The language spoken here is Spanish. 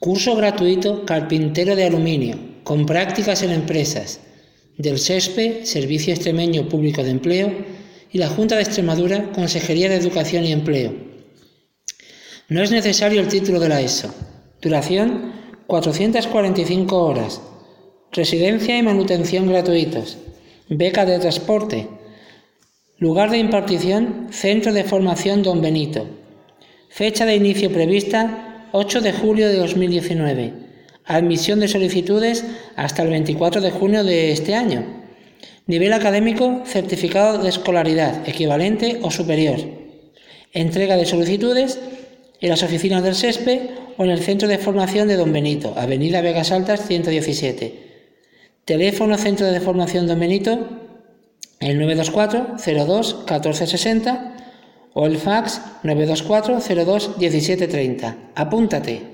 Curso gratuito Carpintero de Aluminio, con prácticas en empresas, del SESPE, Servicio Extremeño Público de Empleo, y la Junta de Extremadura, Consejería de Educación y Empleo. No es necesario el título de la ESO. Duración 445 horas. Residencia y manutención gratuitos. Beca de transporte. Lugar de impartición, Centro de Formación Don Benito. Fecha de inicio prevista 8 de julio de 2019. Admisión de solicitudes hasta el 24 de junio de este año. Nivel académico, certificado de escolaridad equivalente o superior. Entrega de solicitudes en las oficinas del SESPE o en el Centro de Formación de Don Benito, Avenida Vegas Altas 117. Teléfono Centro de Formación Don Benito, el 924 02 1460 o el fax 924 02 1730. Apúntate.